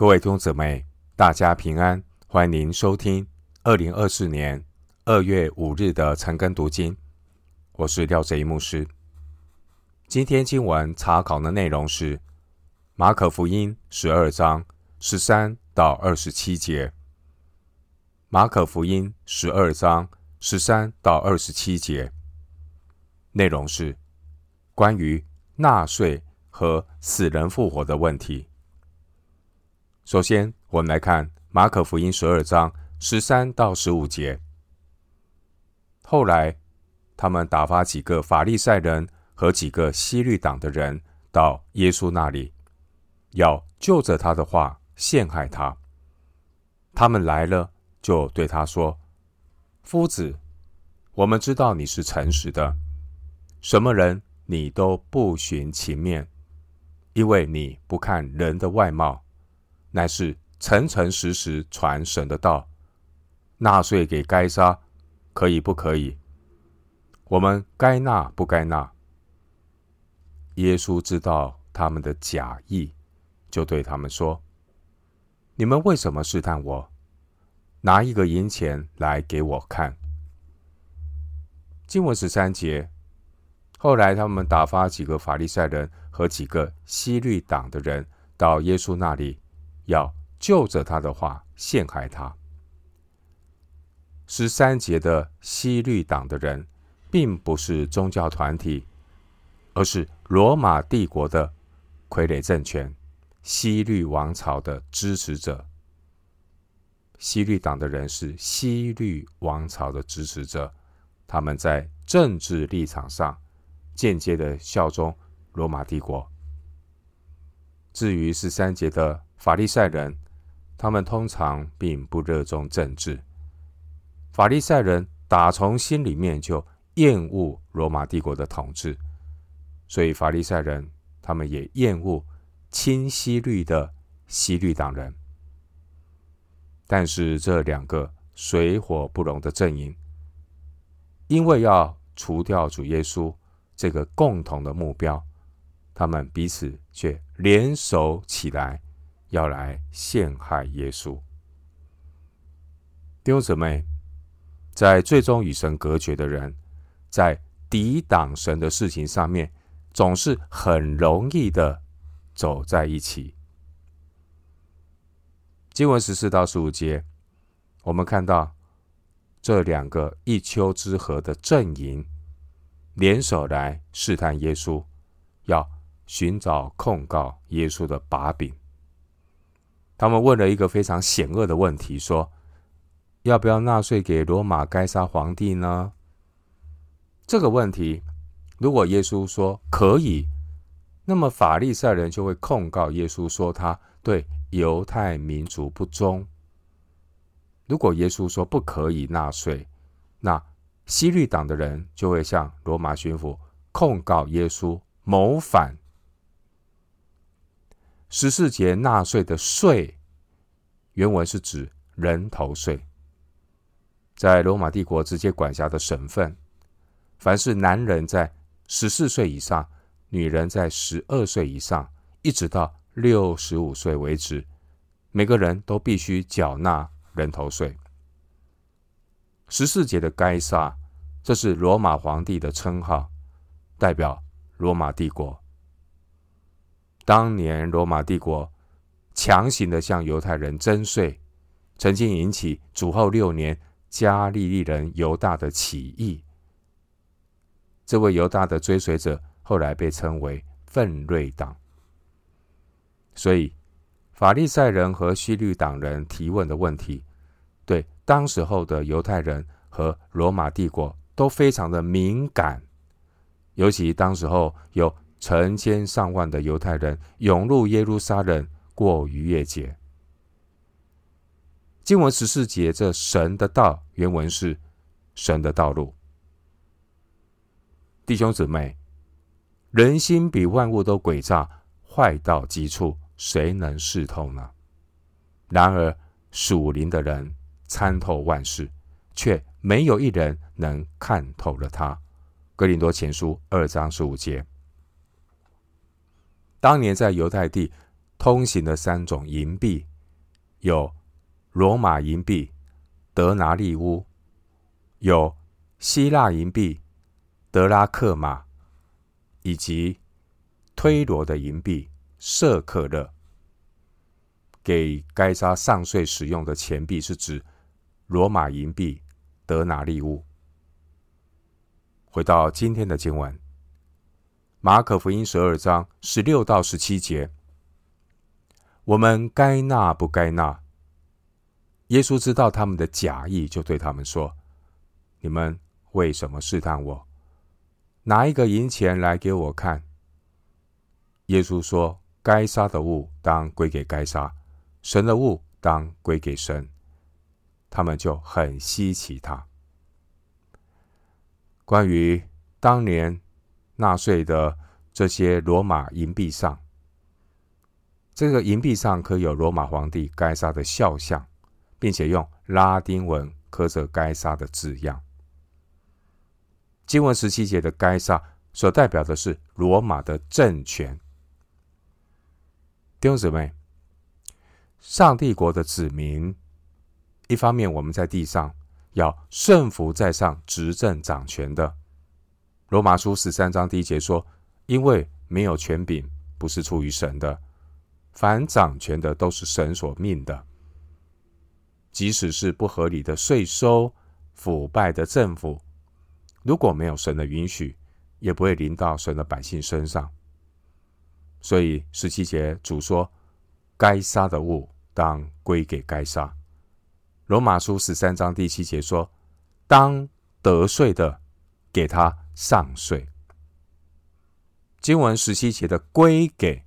各位弟兄姊妹，大家平安，欢迎您收听二零二四年二月五日的晨更读经。我是廖哲一牧师。今天经文查考的内容是马可福音十二章十三到二十七节。马可福音十二章十三到二十七节内容是关于纳税和死人复活的问题。首先，我们来看马可福音十二章十三到十五节。后来，他们打发几个法利赛人和几个西律党的人到耶稣那里，要就着他的话陷害他。他们来了，就对他说：“夫子，我们知道你是诚实的，什么人你都不徇情面，因为你不看人的外貌。”乃是诚诚实实传神的道，纳税给该撒，可以不可以？我们该纳不该纳？耶稣知道他们的假意，就对他们说：“你们为什么试探我？拿一个银钱来给我看。”经文十三节，后来他们打发几个法利赛人和几个西律党的人到耶稣那里。要就着他的话陷害他。十三节的西律党的人，并不是宗教团体，而是罗马帝国的傀儡政权——西律王朝的支持者。西律党的人是西律王朝的支持者，他们在政治立场上间接的效忠罗马帝国。至于十三节的，法利赛人，他们通常并不热衷政治。法利赛人打从心里面就厌恶罗马帝国的统治，所以法利赛人他们也厌恶亲希律的希律党人。但是这两个水火不容的阵营，因为要除掉主耶稣这个共同的目标，他们彼此却联手起来。要来陷害耶稣，弟兄姊妹，在最终与神隔绝的人，在抵挡神的事情上面，总是很容易的走在一起。经文十四到十五节，我们看到这两个一丘之貉的阵营联手来试探耶稣，要寻找控告耶稣的把柄。他们问了一个非常险恶的问题，说：“要不要纳税给罗马该撒皇帝呢？”这个问题，如果耶稣说可以，那么法利赛人就会控告耶稣说他对犹太民族不忠；如果耶稣说不可以纳税，那希律党的人就会向罗马巡抚控告耶稣谋反。十四节纳税的税，原文是指人头税。在罗马帝国直接管辖的省份，凡是男人在十四岁以上，女人在十二岁以上，一直到六十五岁为止，每个人都必须缴纳人头税。十四节的该杀，这是罗马皇帝的称号，代表罗马帝国。当年罗马帝国强行的向犹太人征税，曾经引起主后六年加利利人犹大的起义。这位犹大的追随者后来被称为奋锐党。所以，法利赛人和希律党人提问的问题，对当时候的犹太人和罗马帝国都非常的敏感，尤其当时候有。成千上万的犹太人涌入耶路撒冷过逾越节。经文十四节，这神的道原文是神的道路。弟兄姊妹，人心比万物都诡诈，坏到极处，谁能视透呢？然而属灵的人参透万事，却没有一人能看透了他。哥林多前书二章十五节。当年在犹太地通行的三种银币，有罗马银币德拿利乌，有希腊银币德拉克马，以及推罗的银币舍克勒。给该撒上税使用的钱币是指罗马银币德拿利乌。回到今天的经文，马可福音十二章十六到十七节，我们该纳不该纳？耶稣知道他们的假意，就对他们说：“你们为什么试探我？拿一个银钱来给我看。”耶稣说：“该杀的物当归给该杀。”神的物当归给神，他们就很稀奇他。关于当年纳税的这些罗马银币上，这个银币上刻有罗马皇帝该撒的肖像，并且用拉丁文刻着该撒的字样。经文十七节的该撒所代表的是罗马的政权。弟兄姊妹。上帝国的子民，一方面我们在地上要顺服在上执政掌权的。罗马书十三章第一节说：“因为没有权柄不是出于神的，凡掌权的都是神所命的。即使是不合理的税收、腐败的政府，如果没有神的允许，也不会临到神的百姓身上。”所以十七节主说。该杀的物当归给该杀。罗马书十三章第七节说：“当得税的，给他上税。”经文十七节的“归给”，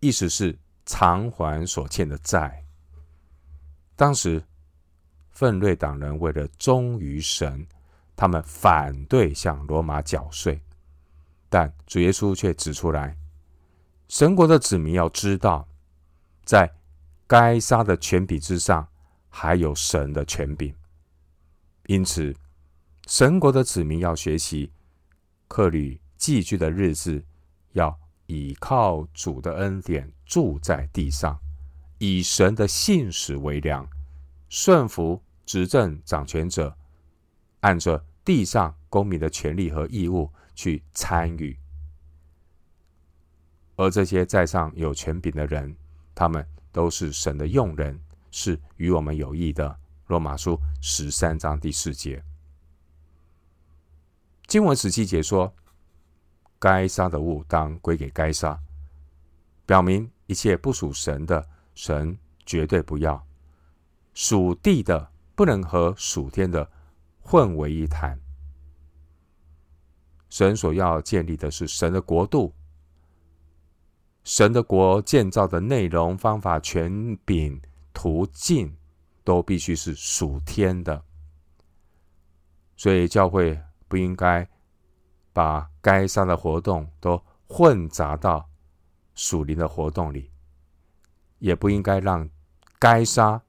意思是偿还所欠的债。当时，奋锐党人为了忠于神，他们反对向罗马缴税，但主耶稣却指出来，神国的子民要知道。在该撒的权柄之上，还有神的权柄。因此，神国的子民要学习客旅寄居的日子，要倚靠主的恩典住在地上，以神的信使为粮，顺服执政掌权者，按着地上公民的权利和义务去参与。而这些在上有权柄的人，他们都是神的用人，是与我们有益的。罗马书十三章第四节，经文十七节说：“该杀的物当归给该杀。”表明一切不属神的，神绝对不要；属地的不能和属天的混为一谈。神所要建立的是神的国度。神的国建造的内容、方法、权柄、途径，都必须是属天的。所以，教会不应该把该杀的活动都混杂到属灵的活动里，也不应该让该杀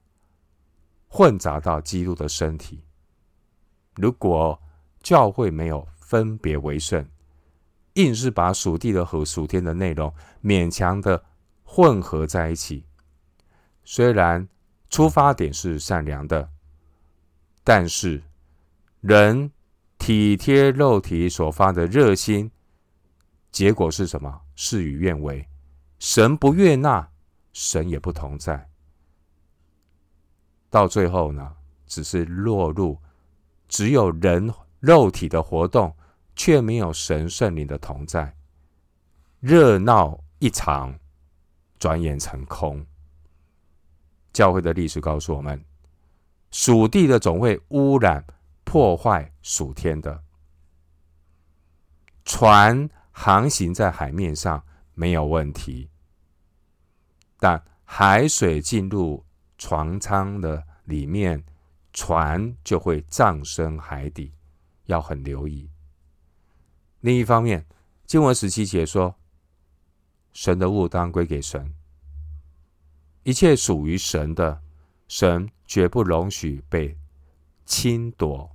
混杂到基督的身体。如果教会没有分别为圣，硬是把属地的和属天的内容勉强的混合在一起，虽然出发点是善良的，但是人体贴肉体所发的热心，结果是什么？事与愿违，神不悦纳，神也不同在。到最后呢，只是落入只有人肉体的活动。却没有神圣灵的同在，热闹一场，转眼成空。教会的历史告诉我们，属地的总会污染、破坏属天的。船航行在海面上没有问题，但海水进入船舱的里面，船就会葬身海底，要很留意。另一方面，经文十七节说：“神的物当归给神，一切属于神的，神绝不容许被侵夺。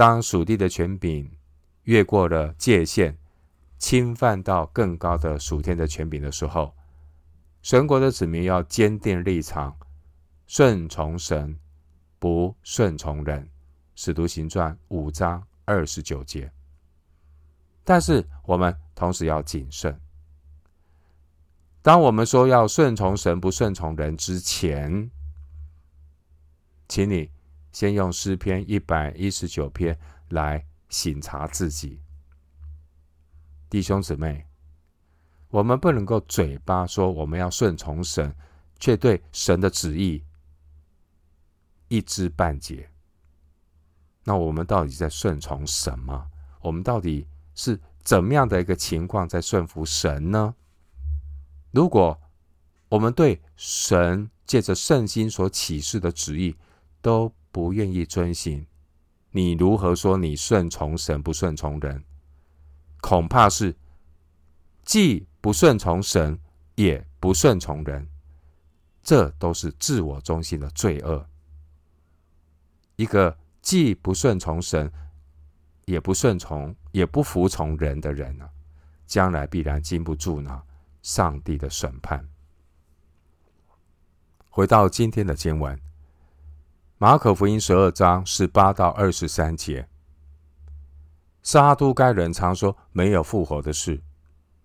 当属地的权柄越过了界限，侵犯到更高的属天的权柄的时候，神国的子民要坚定立场，顺从神，不顺从人。使徒行传五章二十九节。但是我们同时要谨慎。当我们说要顺从神，不顺从人之前，请你先用诗篇一百一十九篇来省察自己。弟兄姊妹，我们不能够嘴巴说我们要顺从神，却对神的旨意一知半解。那我们到底在顺从什么？我们到底是怎么样的一个情况在顺服神呢？如果我们对神借着圣经所启示的旨意都不愿意遵行，你如何说你顺从神不顺从人？恐怕是既不顺从神，也不顺从人，这都是自我中心的罪恶。一个。既不顺从神，也不顺从，也不服从人的人呢，将来必然经不住呢上帝的审判。回到今天的经文，马可福音十二章十八到二十三节，撒都该人常说没有复活的事，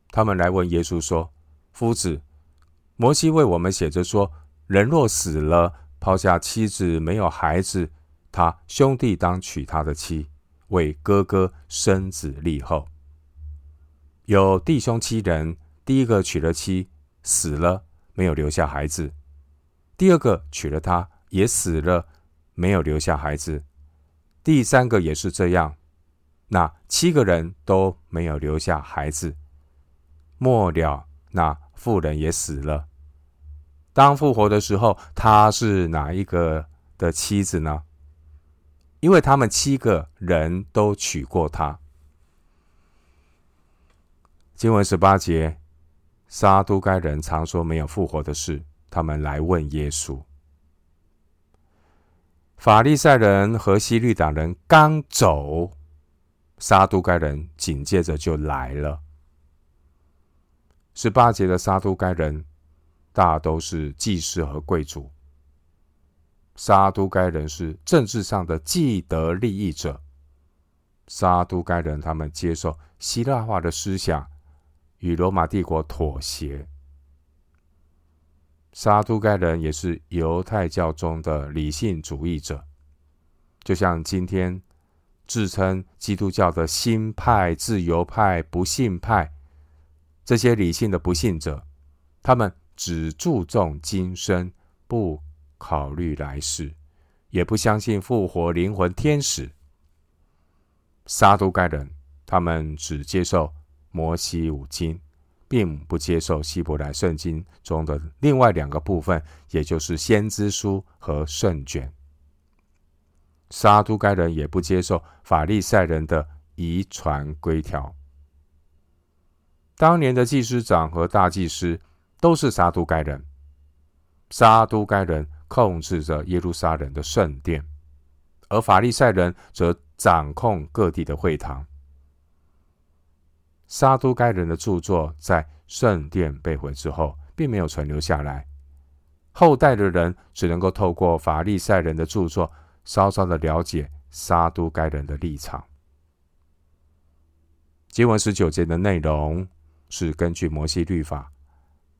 他们来问耶稣说：“夫子，摩西为我们写着说，人若死了，抛下妻子，没有孩子。”他兄弟当娶他的妻，为哥哥生子立后。有弟兄七人，第一个娶了妻，死了，没有留下孩子；第二个娶了她，也死了，没有留下孩子；第三个也是这样。那七个人都没有留下孩子。末了，那妇人也死了。当复活的时候，她是哪一个的妻子呢？因为他们七个人都娶过她。经文十八节，撒都该人常说没有复活的事，他们来问耶稣。法利赛人和希律党人刚走，撒都该人紧接着就来了。十八节的撒都该人，大都是祭司和贵族。撒都该人是政治上的既得利益者。撒都该人他们接受希腊化的思想，与罗马帝国妥协。沙都盖人也是犹太教中的理性主义者，就像今天自称基督教的新派、自由派、不信派这些理性的不信者，他们只注重今生，不。考虑来世，也不相信复活灵魂、天使。沙都盖人，他们只接受摩西五经，并不接受希伯来圣经中的另外两个部分，也就是先知书和圣卷。撒都该人也不接受法利赛人的遗传规条。当年的祭司长和大祭司都是撒都该人。撒都该人。控制着耶路撒冷的圣殿，而法利赛人则掌控各地的会堂。撒都该人的著作在圣殿被毁之后，并没有存留下来，后代的人只能够透过法利赛人的著作，稍稍的了解撒都该人的立场。经文十九节的内容是根据摩西律法，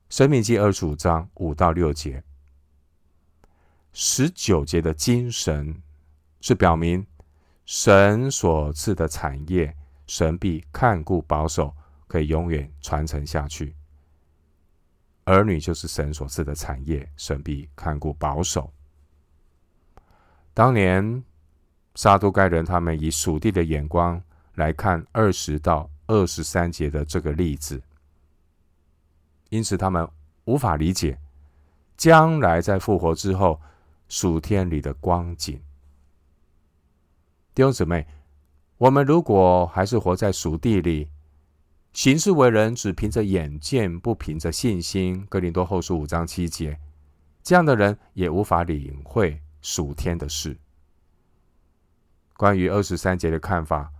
申命记二十五章五到六节。十九节的精神是表明神所赐的产业，神必看顾保守，可以永远传承下去。儿女就是神所赐的产业，神必看顾保守。当年撒都该人他们以属地的眼光来看二十到二十三节的这个例子，因此他们无法理解将来在复活之后。属天里的光景，弟兄姊妹，我们如果还是活在属地里，行事为人只凭着眼见，不凭着信心，哥林多后书五章七节，这样的人也无法领会属天的事。关于二十三节的看法，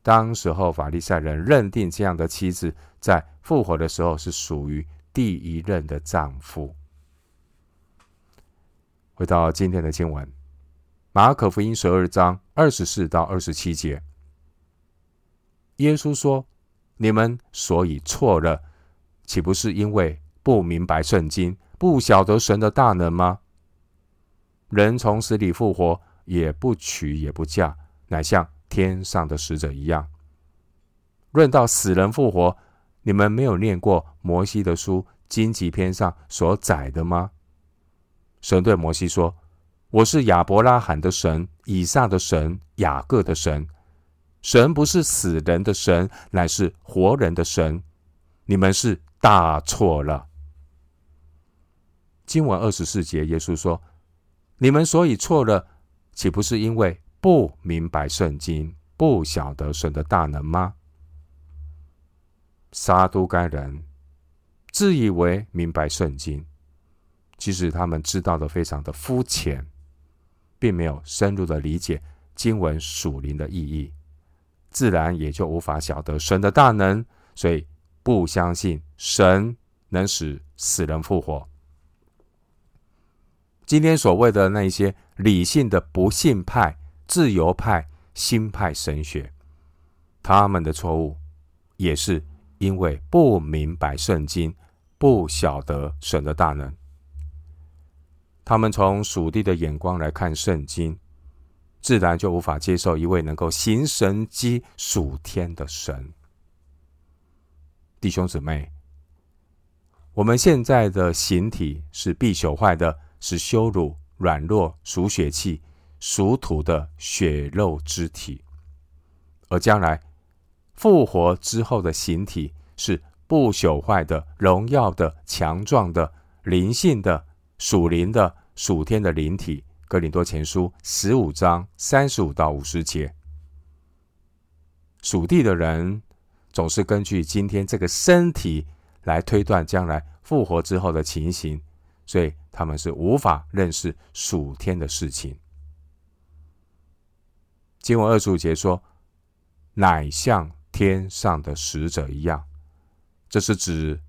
当时候法利赛人认定这样的妻子在复活的时候是属于第一任的丈夫。回到今天的经文，马可福音十二章二十四到二十七节，耶稣说：“你们所以错了，岂不是因为不明白圣经，不晓得神的大能吗？人从死里复活，也不娶也不嫁，乃像天上的使者一样。论到死人复活，你们没有念过摩西的书荆棘篇上所载的吗？神对摩西说：‘我是亚伯拉罕的神，以撒的神，雅各的神。神不是死人的神，乃是活人的神。你们是大错了。’经文二十四节，耶稣说：‘你们所以错了，岂不是因为不明白圣经，不晓得神的大能吗？’撒都该人自以为明白圣经，其实他们知道的非常的肤浅，并没有深入的理解经文属灵的意义，自然也就无法晓得神的大能，所以不相信神能使死人复活。今天所谓的那些理性的不信派、自由派、新派神学，他们的错误也是。因为不明白圣经，不晓得神的大能，他们从属地的眼光来看圣经，自然就无法接受一位能够行神迹属天的神。弟兄姊妹，我们现在的形体是必朽坏的，是羞辱、软弱、属血气、属土的血肉之体，而将来。复活之后的形体是不朽坏的、荣耀的、强壮的、灵性的、属灵的、属天的灵体。哥林多前书十五章三十五到五十节。属地的人总是根据今天这个身体来推断将来复活之后的情形，所以他们是无法认识属天的事情。经文二十五节说：“乃像。”天上的使者一样，这是指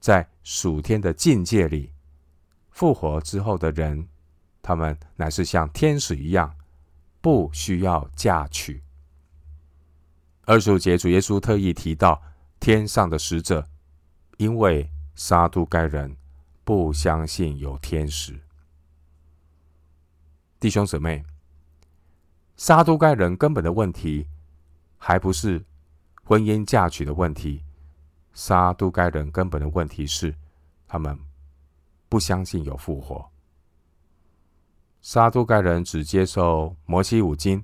在属天的境界里复活之后的人，他们乃是像天使一样，不需要嫁娶。二十五节主耶稣特意提到天上的使者，因为撒都该人不相信有天使。弟兄姊妹，撒都该人根本的问题，还不是。婚姻嫁娶的问题，撒都该人根本的问题是，他们不相信有复活。撒都盖人只接受摩西五经，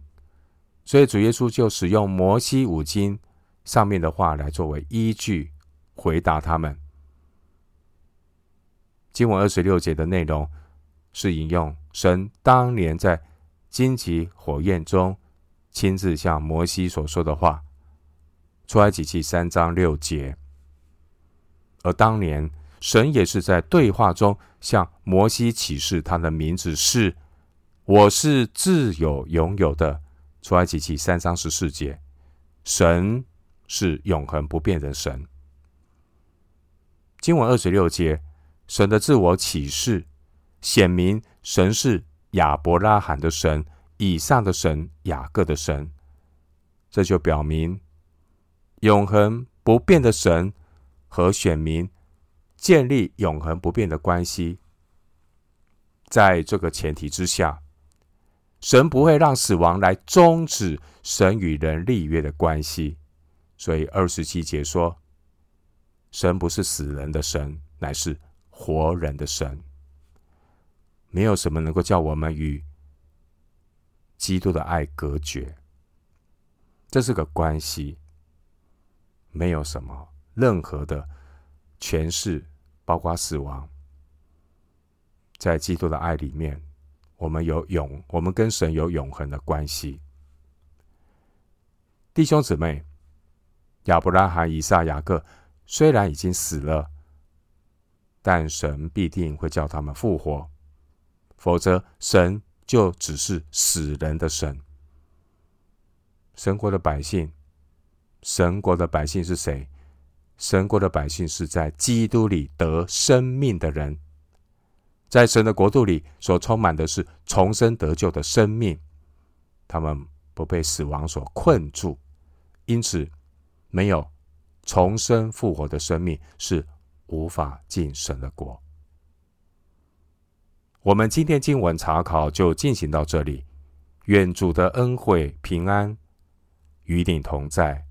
所以主耶稣就使用摩西五经上面的话来作为依据回答他们。经文二十六节的内容是引用神当年在荆棘火焰中亲自向摩西所说的话。出埃及记三章六节，而当年神也是在对话中向摩西启示他的名字是“我是自有永有的”。出埃及记三章十四节，神是永恒不变的神。经文二十六节，神的自我启示显明神是亚伯拉罕的神、以上的神、雅各的神，这就表明。永恒不变的神和选民建立永恒不变的关系，在这个前提之下，神不会让死亡来终止神与人立约的关系。所以二十七节说，神不是死人的神，乃是活人的神。没有什么能够叫我们与基督的爱隔绝，这是个关系。没有什么任何的权势，包括死亡，在基督的爱里面，我们有永，我们跟神有永恒的关系。弟兄姊妹，亚伯拉罕、以撒、雅各虽然已经死了，但神必定会叫他们复活，否则神就只是死人的神。神国的百姓。神国的百姓是谁？神国的百姓是在基督里得生命的人，在神的国度里所充满的是重生得救的生命，他们不被死亡所困住，因此没有重生复活的生命是无法进神的国。我们今天经文查考就进行到这里，愿主的恩惠平安与你同在。